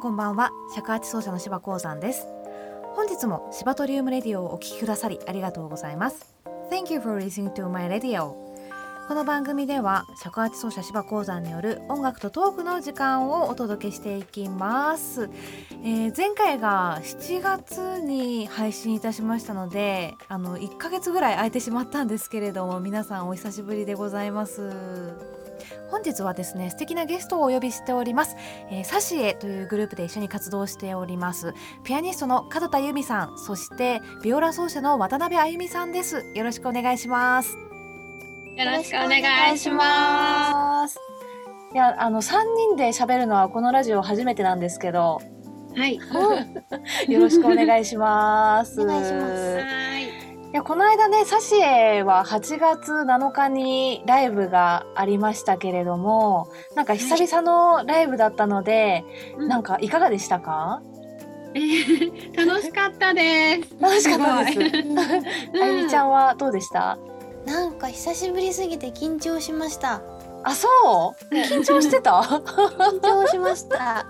んこんばんは。尺八奏者の柴鉱山です。本日もシバトリウムレディオをお聞きくださりありがとうございます。Thank you for listening to my radio. この番組では尺八奏者柴鉱山による音楽とトークの時間をお届けしていきます、えー、前回が7月に配信いたしましたのであの1ヶ月ぐらい空いてしまったんですけれども皆さんお久しぶりでございます。本日はですね素敵なゲストをお呼びしております、えー、サシエというグループで一緒に活動しておりますピアニストの門田由美さんそしてビオラ奏者の渡辺あゆみさんですよろしくお願いしますよろしくお願いします。いや、あの三人で喋るのはこのラジオ初めてなんですけど。はい。よろしくお願いします。お願いします。はい。いやこの間ねサシエは8月7日にライブがありましたけれどもなんか久々のライブだったので、はい、なんかいかがでしたか、えー、楽しかったです。楽しかったです。あゆみちゃんはどうでした？なんか久しぶりすぎて緊張しましたあそう？緊張してた？緊張しました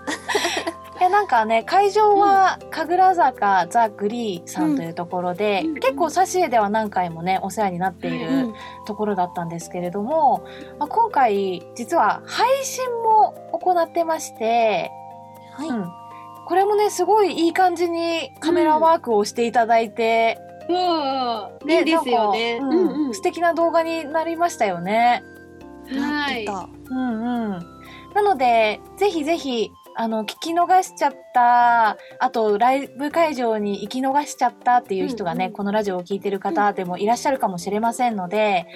いやなんかね会場は神楽坂、ザ・グリーさんというところで、うん、結構挿絵では何回もねお世話になっているところだったんですけれども、まあ、今回実は配信も行ってまして、はい。うん、これもねすごいいい感じにカメラワークをしていただいて、そう、いいですよね。うんうん、素敵な動画になりましたよね。はい。うんうん。なので、ぜひぜひ、あの、聞き逃しちゃった、あと、ライブ会場に行き逃しちゃったっていう人がね、うんうん、このラジオを聴いてる方でもいらっしゃるかもしれませんので、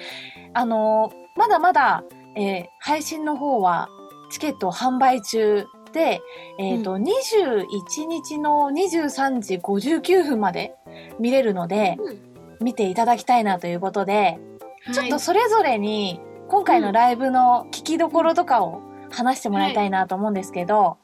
あの、まだまだ、えー、配信の方はチケット販売中で、えっ、ー、と、うん、21日の23時59分まで見れるので、見ていただきたいなということで、ちょっとそれぞれに今回のライブの聞きどころとかを話してもらいたいなと思うんですけど、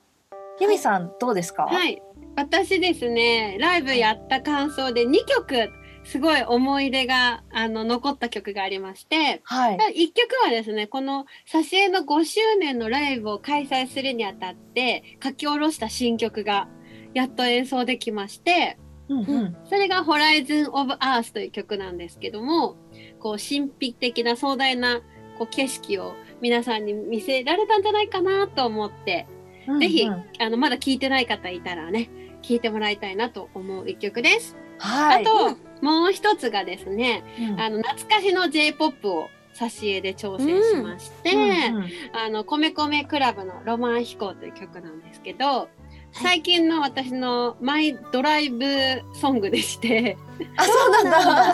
ユミさんどうですか？はい。私ですね、ライブやった感想で2曲すごい思い出があの残った曲がありまして、はい、1曲はですねこの挿絵の5周年のライブを開催するにあたって書き下ろした新曲がやっと演奏できまして、うん。うん、それが「ホライズン・オブ・アース」という曲なんですけどもこう神秘的な壮大なこう景色を皆さんに見せられたんじゃないかなと思って、うんうん、ぜひあのまだ聴いてない方いたらね聴いてもらいたいなと思う一曲です。はい、あと、もう一つがですね、うん、あの懐かしの J-POP を挿絵で挑戦しまして、うんうん。うん、あの米米クラブのロマン飛行という曲なんですけど、最近の私のマイドライブソングでして。あそうなんだ。なん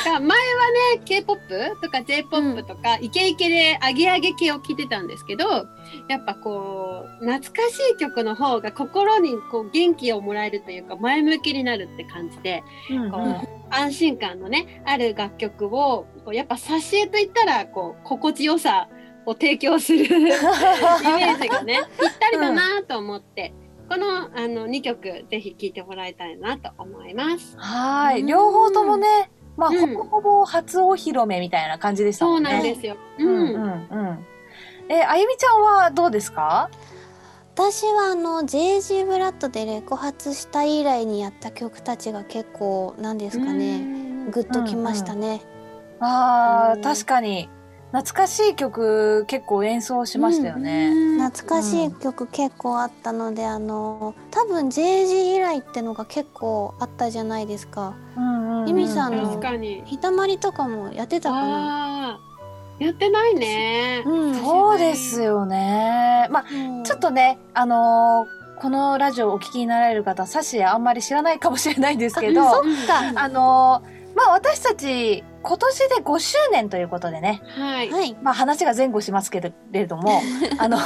か前はね K-POP とか J-POP とか、うん、イケイケでアゲアゲ系を聴いてたんですけどやっぱこう懐かしい曲の方が心にこう元気をもらえるというか前向きになるって感じで、うんうん、こう安心感のねある楽曲をこうやっぱ挿絵といったらこう心地よさを提供する イメージがねぴったりだなと思って。うんこのあの2曲ぜひ聴いてもらいたいなと思います。はい、両方ともね、まあ、ほぼほぼ初お披露目みたいな感じでしたもんね。そうなんですよ。うん、うん、うん。え、あゆみちゃんはどうですか？私はあの JG ブラッドでレコ発した以来にやった曲たちが結構なんですかね、グッときましたね。うんうん、ああ、確かに。懐かしい曲結構演奏しましたよね、うん、懐かしい曲結構あったので、あの多分 JG 以来ってのが結構あったじゃないですか。ゆみ、さんのひたまりとかもやってたかな？やってないね。うん、そうですよね。まあ、ちょっとね、あのー、このラジオをお聞きになられる方、サシあんまり知らないかもしれないんですけど、ああのー、まあ私たち今年で5周年ということでね。はい。まあ話が前後しますけれども、あの、5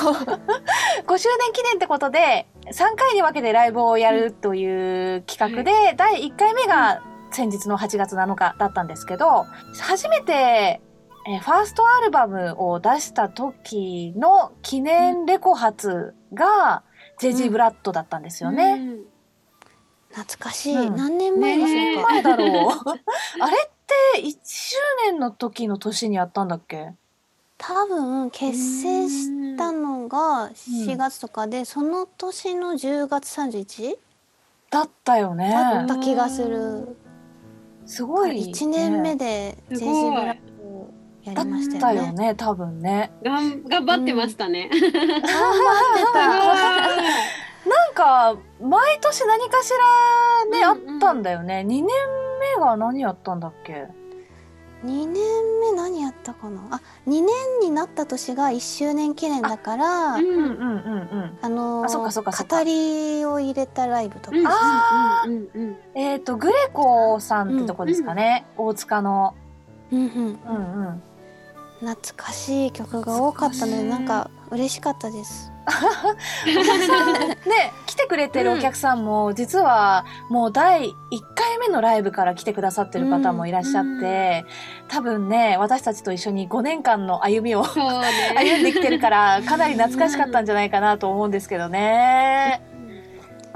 周年記念ってことで、3回に分けてライブをやるという企画で、はい、第1回目が先日の8月7日だったんですけど、初めて、えファーストアルバムを出した時の記念レコ発が、ジェジー・ブラッドだったんですよね。うんうん懐かしい、うん、何年前でしょうか、ね、だろうあれって1周年の時の年にやったんだっけ？多多分結成したのが4月とかで、その年の10月 31? だったよねだった気がするすごい、ね、1年目で JG ブラックをやりましたよね。よね多分ね。がん頑張ってましたね。うん、頑張ってた。なんか毎年何かしらね、うんうん、あったんだよね。2年目が何やったんだっけ？2年目何やったかな？あ2年になった年が1周年記念だからあの語りを入れたライブとか、あえっ、ー、とグレコさんってとこですかね、うん。うん、大塚の、うんうん。うんうん、懐かしい曲が多かったのでなんか嬉しかったです。ね来てくれてるお客さんも、実はもう第1回目のライブから来てくださってる方もいらっしゃって、多分ね私たちと一緒に5年間の歩みを、ね、歩んできてるからかなり懐かしかったんじゃないかなと思うんですけどね。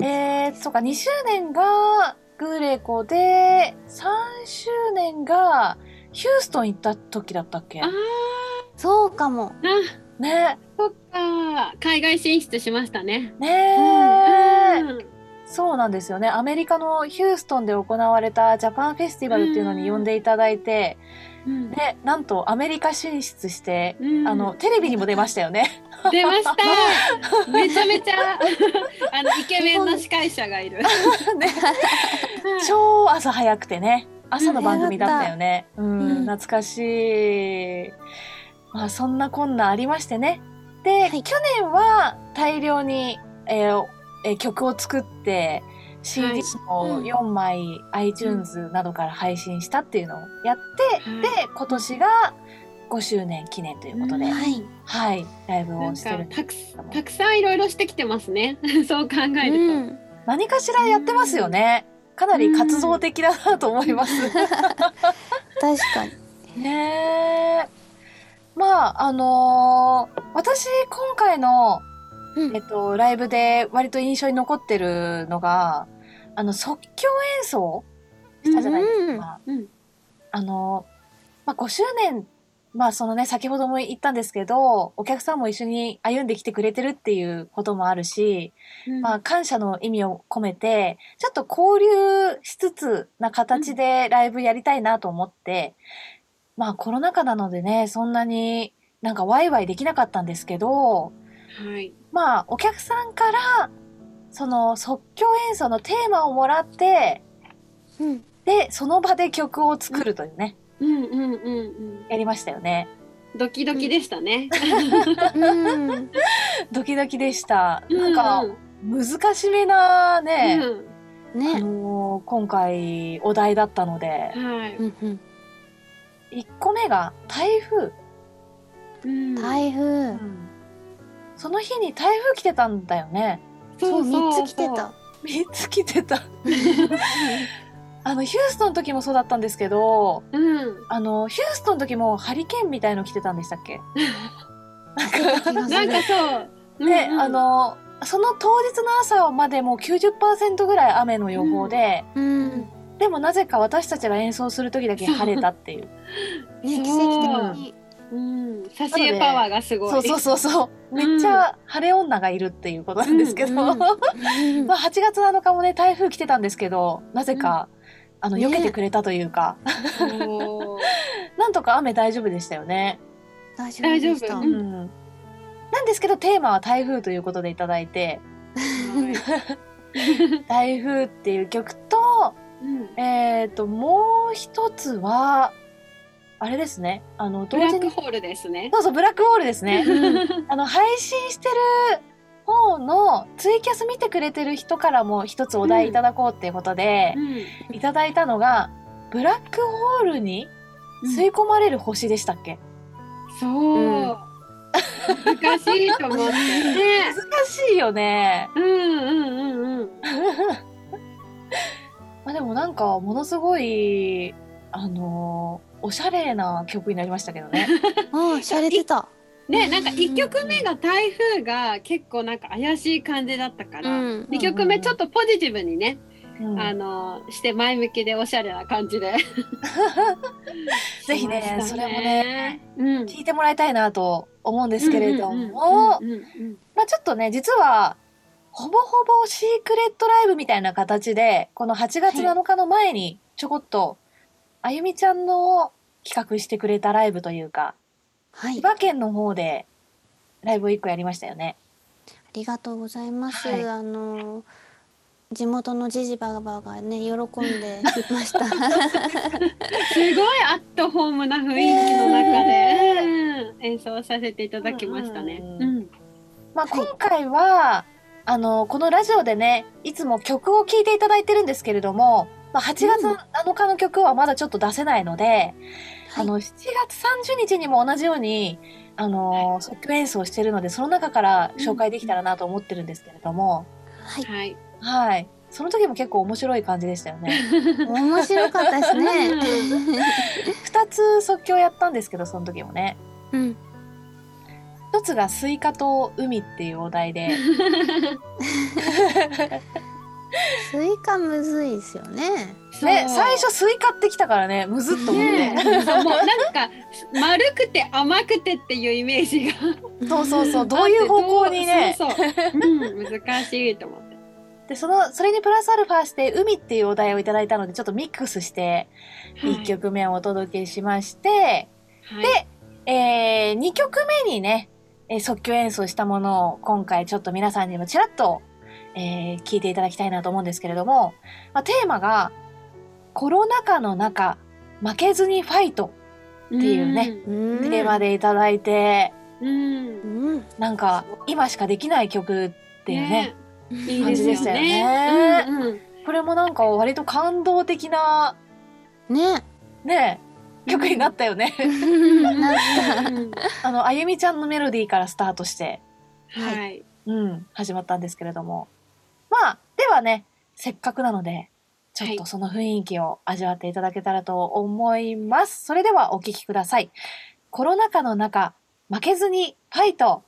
えー、そうか2周年がグレコで3周年がヒューストン行った時だったっけ？そうかも。ね。そっか。海外進出しましたね。ねえ、うん、そうなんですよね。アメリカのヒューストンで行われたジャパンフェスティバルっていうのに呼んでいただいて、うん、で、なんとアメリカ進出して、うん、あの、テレビにも出ましたよね。出ました めちゃめちゃ、あの、イケメンの司会者がいる。ね、超朝早くてね。朝の番組だったよね。うん、懐かしい。まあそんなこんなありましてね。で、はい、去年は大量に、えーえー、曲を作って CD を4枚 iTunes などから配信したっていうのをやって、うん、で今年が5周年記念ということで、うん、はい、はい、ライブをしてる。たくたくさんいろいろしてきてますね。そう考えると、うん、何かしらやってますよね、かなり活動的だなと思います、確かに。ねえまああのー、私今回の、うん、えっと、ライブで割と印象に残ってるのがあの即興演奏したじゃないですか。うんうん、あのまあ、5周年まあそのね先ほども言ったんですけどお客さんも一緒に歩んできてくれてるっていうこともあるし、うん、まあ感謝の意味を込めてちょっと交流しつつな形でライブやりたいなと思って、まあコロナ禍なのでね、そんなになんかワイワイできなかったんですけど、はい、まあお客さんからその即興演奏のテーマをもらって、うん、で、その場で曲を作るというね、うんうんうんうん、やりましたよね。ドキドキでしたね。ドキドキでした。なんか、難しめなね、うん、ね、あのー、今回お題だったので、はい、1個目が台風、うん、台風、うん、その日に台風来てたんだよね。そう3つ来てた。3つ来てた。あのヒューストンの時もそうだったんですけど、うん、あのヒューストンの時もハリケーンみたいの来てたんでしたっけ？なんかそう。ね、うんうん、あのその当日の朝までも90%ぐらい雨の予報で、うんうんでもなぜか私たちが演奏する時だけ晴れたっていう。ね、奇跡的。に。う。ん、挿絵パワーがすごい。そうそうそうそう。めっちゃ晴れ女がいるっていうことなんですけど、まあ8月7日もね台風来てたんですけど、なぜか、あの避けてくれたというか、なんとか雨大丈夫でしたよね。大丈夫でした。うん、なんですけどテーマは台風ということでいただいて、台風っていう曲とうん、えっ、ー、と、もう一つは、あれですね。あの、ブラックホールですね。そうそう、ブラックホールですね。あの、配信してる方のツイキャス見てくれてる人からも一つお題いただこうっていうことで、うん、いただいたのが、ブラックホールに吸い込まれる星でしたっけ、うん、そう。うん難しいと思って。難しいよね。うんうんうんうん。まあでもなんかものすごいあのおしゃれな曲になりましたけどね。ああ、しゃれてた。ね、なんか1曲目が台風が結構なんか怪しい感じだったから、うん、2曲目ちょっとポジティブにね、うん、あのして前向きでおしゃれな感じで。ぜひね、ね、それもね、うん、聞いてもらいたいなと思うんですけれども。まあちょっとね実はほぼほぼシークレットライブみたいな形でこの8月7日の前にちょこっと、あゆみちゃんの企画してくれたライブというか、はい、千葉県の方でライブを1個やりましたよね。ありがとうございます。はい、あの地元のジジババがね喜んでました。すごいアットホームな雰囲気の中で、演奏させていただきましたね。うん、まあ今回は、あのこのラジオでねいつも曲を聴いていただいてるんですけれども、まあ、8月7日の曲はまだちょっと出せないので、うん、あの7月30日にも同じようにあの即興演奏してるのでその中から紹介できたらなと思ってるんですけれども、はい、はい。その時も結構面白い感じでしたよね。面白かったですね。二つ即興やったんですけど、その時もね。うん。一つがスイカと海っていうお題で。スイカむずいですよね。ね、最初スイカってきたからね、むずっと思って。ね、もうなんか丸くて甘くてっていうイメージが。そうそうそう、どういう方向にね。そうそう、うん、難しいと思って。で、その、それにプラスアルファして、海っていうお題をいただいたので、ちょっとミックスして、1曲目をお届けしまして、はい、で、えー、2曲目にね、えー、即興演奏したものを今回ちょっと皆さんにもちらっと、えー、聞いていただきたいなと思うんですけれども、まあ、テーマが、コロナ禍の中、負けずにファイトっていうね、うテーマでいただいて、うん、なんか、今しかできない曲っていうね、ね。感じでしたよね。うんうん、これもなんか割と感動的なね。ね曲になったよね。あのあゆみちゃんのメロディーからスタートして、はい、うん、始まったんですけれども、まあではねせっかくなのでちょっとその雰囲気を味わっていただけたらと思います。それではお聴きください。コロナ禍の中負けずにファイト。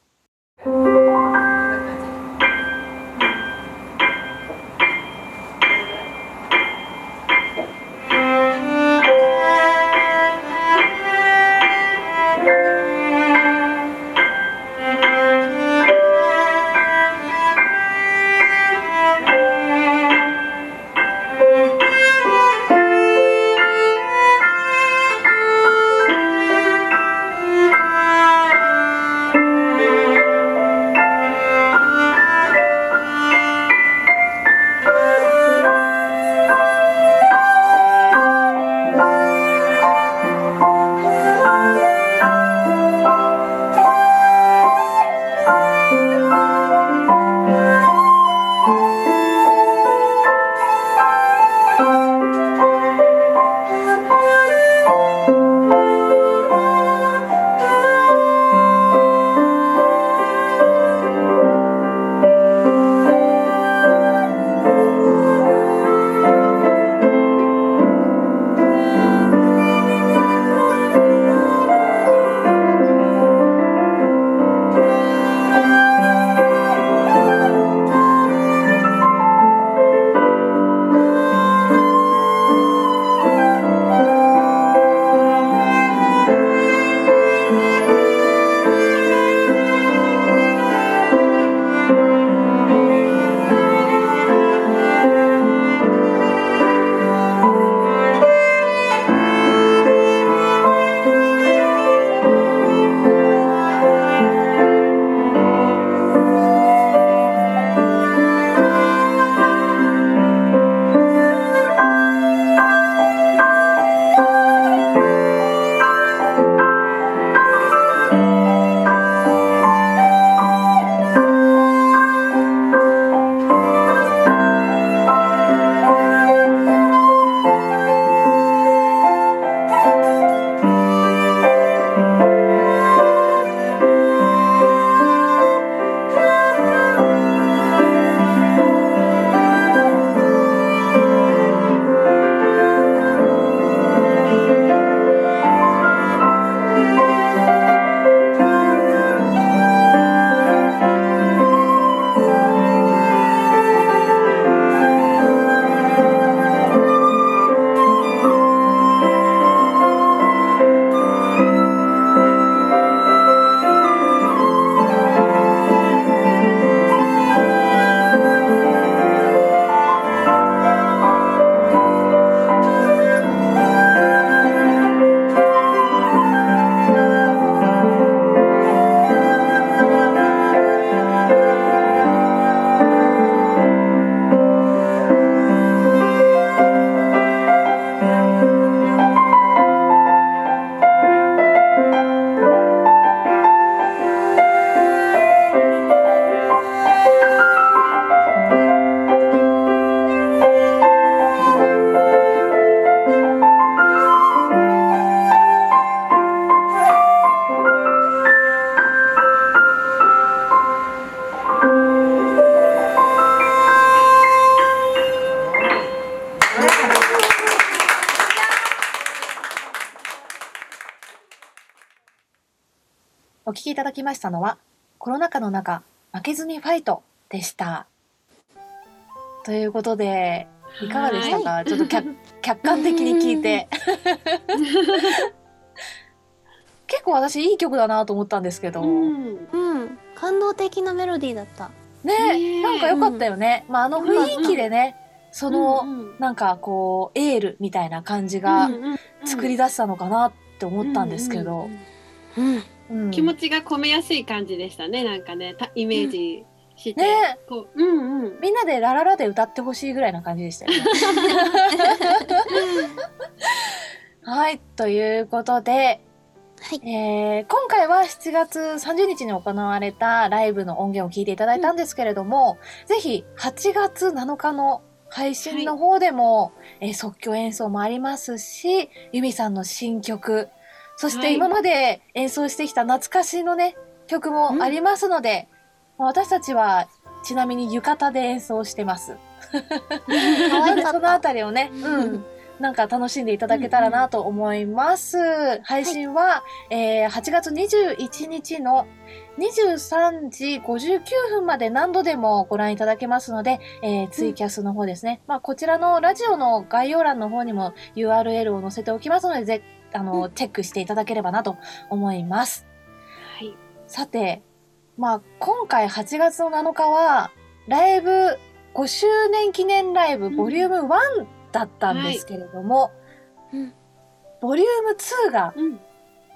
いただきましたのは、コロナ禍の中、負けずにファイトでした。ということで、いかがでしたか？ちょっと客客観的に聞いて。結構私いい曲だなと思ったんですけど。うん、うん、感動的なメロディーだった。ねなんか良かったよね。うん、まああの雰囲気でね、その、うんうん、なんかこうエールみたいな感じが作り出したのかなって思ったんですけど。気持ちが込めやすい感じでしたね。なんかね、イメージして。ね、こう、うんうん。みんなでラララで歌ってほしいぐらいな感じでしたよね。はい、ということで、はい、えー、今回は7月30日に行われたライブの音源を聞いていただいたんですけれども、うん、ぜひ8月7日の配信の方でも、はい、えー、即興演奏もありますし、ユミさんの新曲、そして今まで演奏してきた懐かしのね、曲もありますので、うん、私たちはちなみに浴衣で演奏してます。そのあたりをね、うん、なんか楽しんでいただけたらなと思います。うんうん、配信は、はい、えー、8月21日の23時59分まで何度でもご覧いただけますので、えー、ツイキャスの方ですね。うん、まあ、こちらのラジオの概要欄の方にも URL を載せておきますので、ぜあの、うん、チェックしていただければなと思います。はい。さて、まあ、今回8月の7日は、ライブ5周年記念ライブボリューム1だったんですけれども、はいうん、ボリューム2が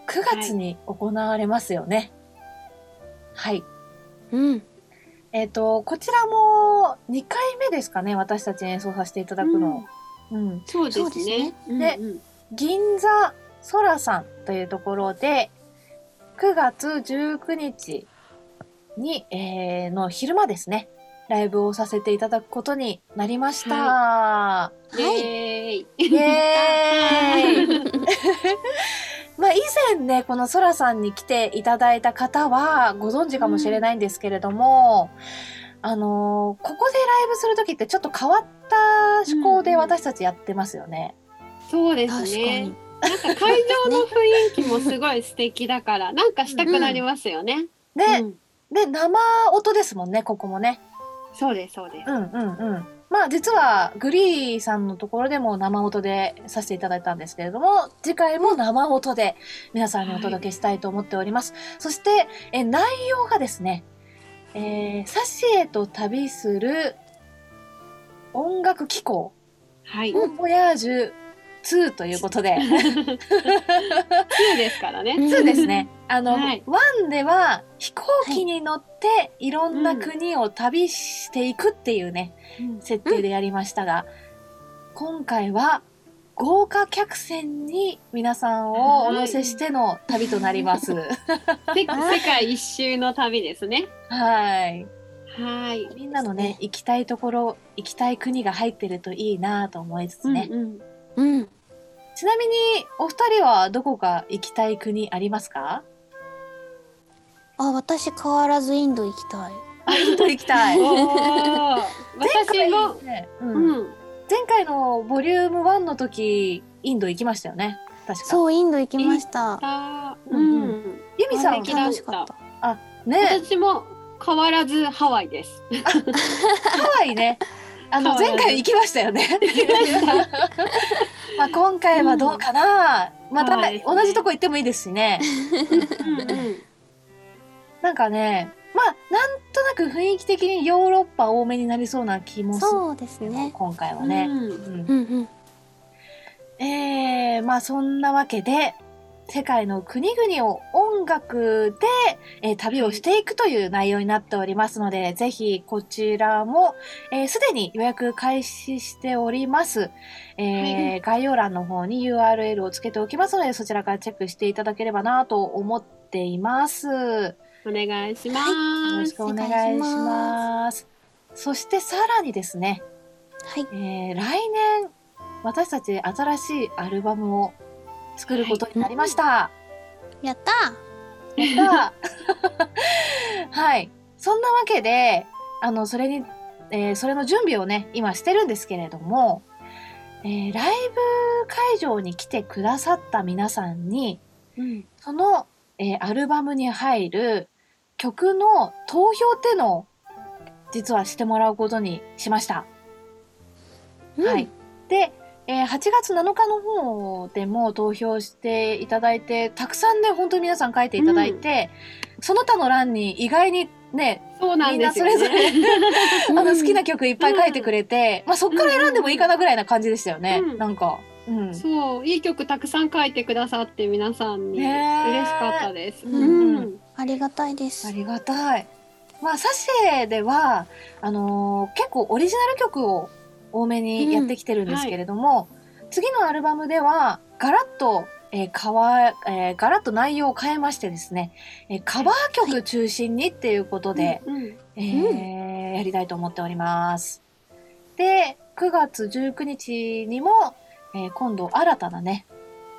9月に行われますよね。はい。うん。えっ、ー、と、こちらも2回目ですかね、私たち演奏させていただくの。うん。うん、そうですね。で、うんうん、銀座そらさんというところで、9月19日に、えー、の昼間ですね。ライブをさせていただくことになりました。はい。イェーイ。イエーイ。まあ以前ね、このソラさんに来ていただいた方はご存知かもしれないんですけれども、うん、あのー、ここでライブするときってちょっと変わった趣向で私たちやってますよね。うん、そうですね。なんか会場の雰囲気もすごい素敵だから、なんかしたくなりますよね。うん、で、うん、で、生音ですもんね、ここもね。そうですそうです。うんうんうん。まあ実はグリーさんのところでも生音でさせていただいたんですけれども、次回も生音で皆さんにお届けしたいと思っております。はい、そして、え内容がですね、えー、サシエと旅する音楽機構、はい、ボヤージュ2ということで。2ですからね。2ですね。あの、はい、1では飛行機に乗っていろんな国を旅していくっていうね、うん、設定でやりましたが、今回は豪華客船に皆さんをお乗せしての旅となります。世界一周の旅ですね。はい。はい。みんなのね、行きたいところ、行きたい国が入ってるといいなと思いつつね。うん、うん、うん。ちなみに、お二人はどこか行きたい国ありますか？あ、私変わらずインド行きたい。あ、インド行きたい。私も、ね、うん、うん、前回のボリューム1の時、インド行きましたよね。確か。そう、インド行きました。うん、うん。ユミさん楽しかった。あ、ね。私も変わらずハワイです。ハワイね。あの前回行きましたよね。まあ今回はどうかな。また同じとこ行ってもいいですしね。うんうん なんかね、まあ、なんとなく雰囲気的にヨーロッパ多めになりそうな気もする。そうですね。今回はね。うん。うんうん、えー、まあそんなわけで、世界の国々を音楽で、えー、旅をしていくという内容になっておりますので、ぜひこちらも、す、えー、で、に予約開始しております、えー、はい、概要欄の方に URL をつけておきますので、そちらからチェックしていただければなと思っています。お願いします、はい、よろしくお願いします。そしてさらにですね、はい、えー、来年私たち新しいアルバムを作ることになりました、はい、やったやった はい。そんなわけで、あの、それに、えー、それの準備をね、今してるんですけれども、えー、ライブ会場に来てくださった皆さんに、うん、そのえー、アルバムに入る曲の投票っていうのを実はしてもらうことにしました。うん、はい。で、えー、8月7日の方でも投票していただいて、たくさんね、本当に皆さん書いていただいて、うん、その他の欄に意外にね、そうなんみんなそれぞれ あの好きな曲いっぱい書いてくれて、うん、まあそっから選んでもいいかなぐらいな感じでしたよね、うん、なんか。うん、そういい曲たくさん書いてくださって皆さんに嬉しかったです、うん、ありがたいです。ありがたい。まあサシエではあのー、結構オリジナル曲を多めにやってきてるんですけれども、うんはい、次のアルバムではガラッとえー、かわ、えー、ガラッと内容を変えましてですね、えー、カバー曲中心にっていうことで、えやりたいと思っております。で、9月19日にも、えー、今度新たなね、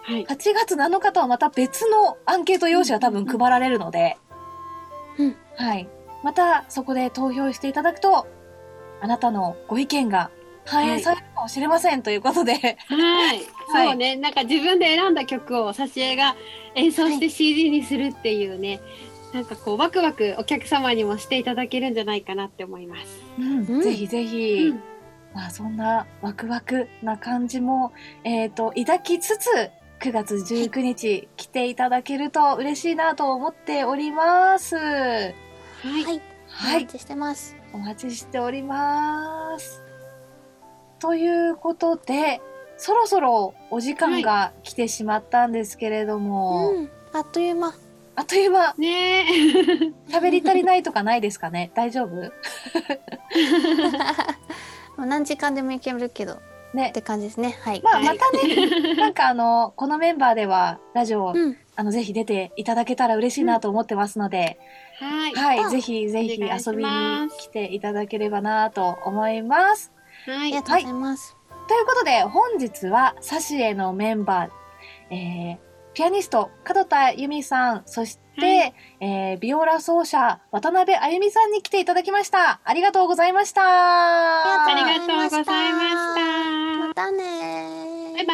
はい、8月7日とはまた別のアンケート用紙が多分配られるので、うん、はい。またそこで投票していただくと、あなたのご意見が反映されるかもしれません、ということで。はい。そうね、なんか自分で選んだ曲を挿絵が演奏して CD にするっていうね、はい、なんかこうワクワクお客様にもしていただけるんじゃないかなって思います。うん、ぜひぜひ。うん、まあそんなワクワクな感じも、えっ、ー、と、抱きつつ、9月19日来ていただけると嬉しいなと思っております。はい。はい。お待ちしてます。お待ちしております。ということで、そろそろお時間が来てしまったんですけれども、はいうん、あっという間。あっという間。ね 喋り足りないとかないですかね？大丈夫？何時間でもいけるけど。ね、って感じですね。はい。まあ、またね、なんかあの、このメンバーでは、ラジオ、うん、あの、ぜひ出ていただけたら嬉しいなと思ってますので、うん、はい。はい、ぜひぜひ遊びに来ていただければなと思います。はい、ありがとうございます。はい、ということで、本日は、サシエのメンバー、えー、ピアニスト、門田由美さん、そして、はい、えー、ビオラ奏者、渡辺あゆみさんに来ていただきました。ありがとうございました。ありがとうございました。またね